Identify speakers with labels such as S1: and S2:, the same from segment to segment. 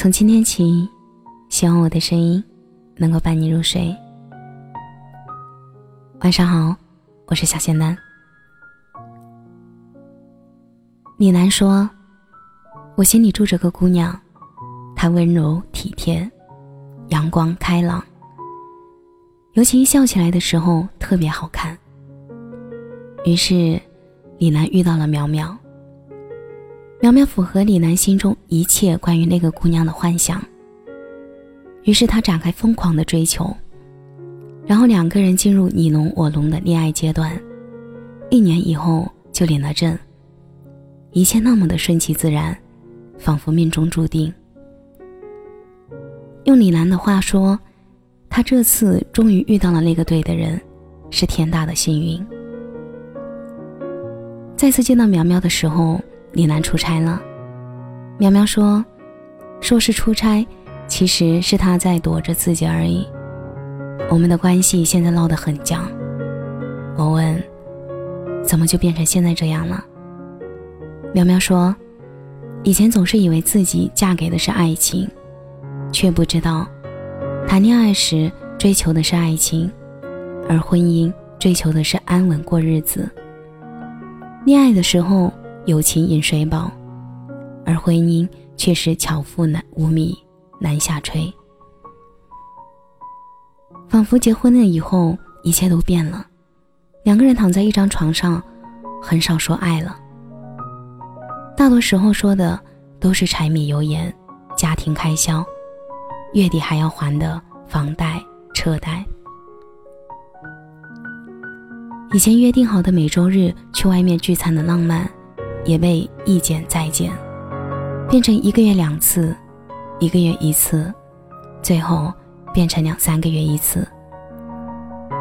S1: 从今天起，希望我的声音能够伴你入睡。晚上好，我是小仙丹。李楠说：“我心里住着个姑娘，她温柔体贴，阳光开朗，尤其笑起来的时候特别好看。”于是，李楠遇到了苗苗。苗苗符合李楠心中一切关于那个姑娘的幻想。于是他展开疯狂的追求，然后两个人进入你侬我侬的恋爱阶段。一年以后就领了证，一切那么的顺其自然，仿佛命中注定。用李楠的话说，他这次终于遇到了那个对的人，是天大的幸运。再次见到苗苗的时候。李楠出差了，苗苗说：“说是出差，其实是他在躲着自己而已。”我们的关系现在闹得很僵。我问：“怎么就变成现在这样了？”苗苗说：“以前总是以为自己嫁给的是爱情，却不知道，谈恋爱时追求的是爱情，而婚姻追求的是安稳过日子。恋爱的时候。”友情饮水饱，而婚姻却是巧妇难无米难下炊。仿佛结婚了以后，一切都变了。两个人躺在一张床上，很少说爱了。大多时候说的都是柴米油盐、家庭开销、月底还要还的房贷、车贷。以前约定好的每周日去外面聚餐的浪漫。也被一减再减，变成一个月两次，一个月一次，最后变成两三个月一次。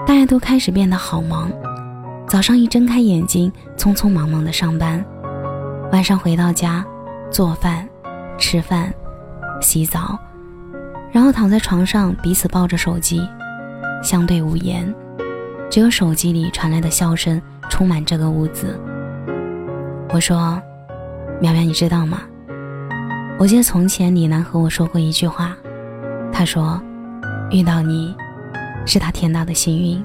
S1: 大家都开始变得好忙，早上一睁开眼睛，匆匆忙忙的上班，晚上回到家，做饭、吃饭、洗澡，然后躺在床上，彼此抱着手机，相对无言，只有手机里传来的笑声充满这个屋子。我说：“苗苗，你知道吗？我记得从前李楠和我说过一句话，他说，遇到你，是他天大的幸运。”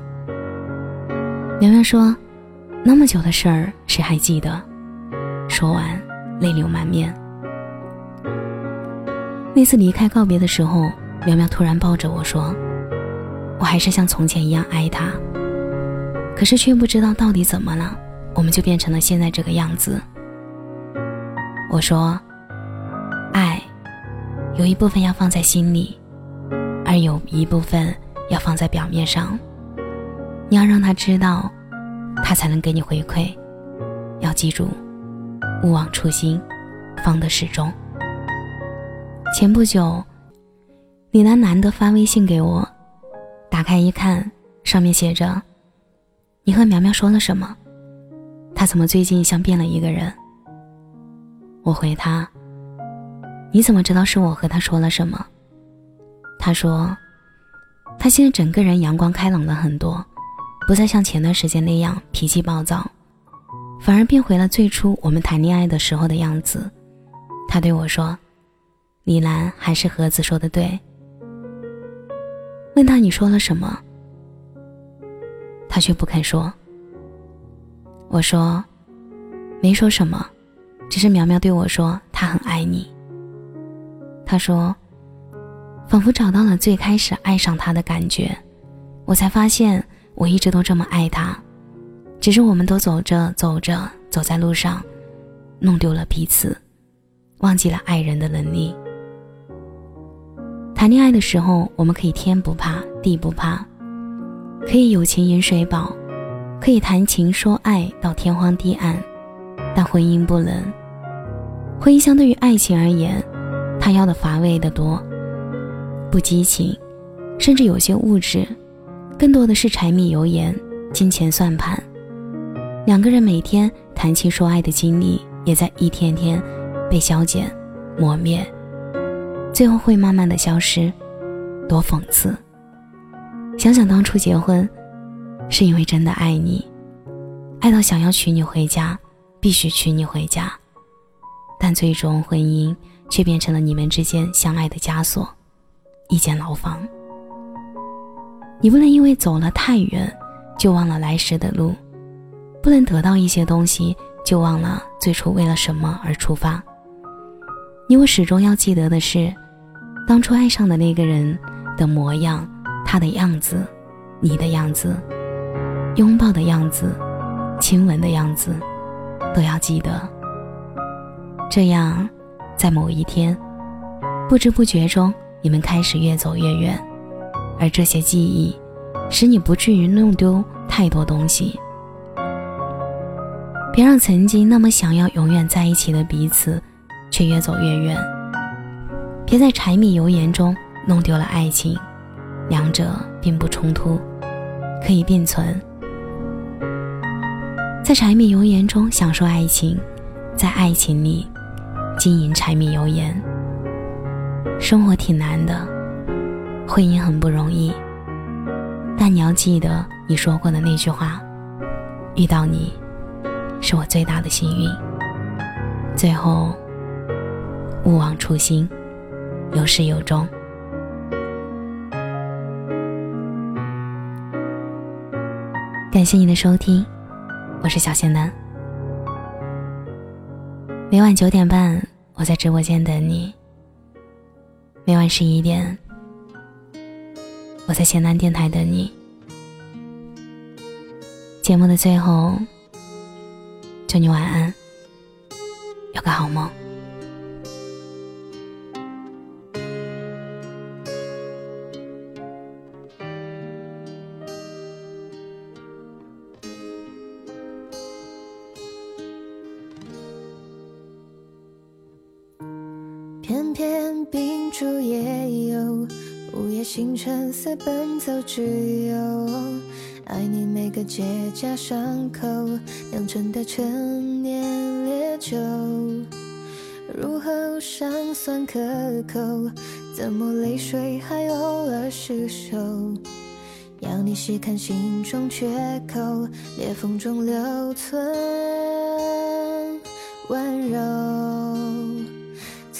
S1: 苗苗说：“那么久的事儿，谁还记得？”说完，泪流满面。那次离开告别的时候，苗苗突然抱着我说：“我还是像从前一样爱他，可是却不知道到底怎么了。”我们就变成了现在这个样子。我说，爱有一部分要放在心里，而有一部分要放在表面上。你要让他知道，他才能给你回馈。要记住，勿忘初心，方得始终。前不久，李楠难得发微信给我，打开一看，上面写着：“你和苗苗说了什么？”他怎么最近像变了一个人？我回他：“你怎么知道是我和他说了什么？”他说：“他现在整个人阳光开朗了很多，不再像前段时间那样脾气暴躁，反而变回了最初我们谈恋爱的时候的样子。”他对我说：“李兰还是盒子说的对。”问他你说了什么，他却不肯说。我说，没说什么，只是苗苗对我说她很爱你。他说，仿佛找到了最开始爱上他的感觉，我才发现我一直都这么爱他，只是我们都走着走着走在路上，弄丢了彼此，忘记了爱人的能力。谈恋爱的时候，我们可以天不怕地不怕，可以有情饮水饱。可以谈情说爱到天荒地暗，但婚姻不能。婚姻相对于爱情而言，它要的乏味的多，不激情，甚至有些物质，更多的是柴米油盐、金钱算盘。两个人每天谈情说爱的经历，也在一天天被消减、磨灭，最后会慢慢的消失，多讽刺！想想当初结婚。是因为真的爱你，爱到想要娶你回家，必须娶你回家，但最终婚姻却变成了你们之间相爱的枷锁，一间牢房。你不能因为走了太远，就忘了来时的路；不能得到一些东西，就忘了最初为了什么而出发。你我始终要记得的是，当初爱上的那个人的模样，他的样子，你的样子，拥抱的样子，亲吻的样子，都要记得。这样，在某一天，不知不觉中，你们开始越走越远，而这些记忆，使你不至于弄丢太多东西。别让曾经那么想要永远在一起的彼此。却越走越远。别在柴米油盐中弄丢了爱情，两者并不冲突，可以并存。在柴米油盐中享受爱情，在爱情里经营柴米油盐。生活挺难的，婚姻很不容易，但你要记得你说过的那句话：遇到你，是我最大的幸运。最后。勿忘初心，有始有终。感谢你的收听，我是小仙丹。每晚九点半，我在直播间等你；每晚十一点，我在咸南电台等你。节目的最后，祝你晚安，有个好梦。
S2: 片片冰珠也有，午夜星辰似奔走之友。爱你每个结痂伤口，酿成的陈年烈酒，入喉尚算可口，怎么泪水还偶尔失守？要你细看心中缺口，裂缝中留存温柔。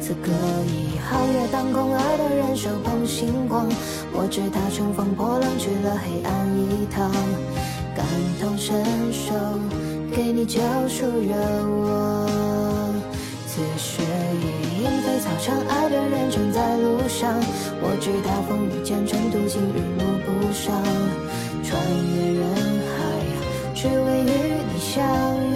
S2: 此刻已皓月当空，爱的人手捧星光。我知他乘风破浪去了黑暗一趟，感同身受，给你救赎热望。此时已莺飞草长，爱的人正在路上。我知他风雨兼程，途经日暮不赏，穿越人海，只为与你相拥。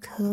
S2: 口。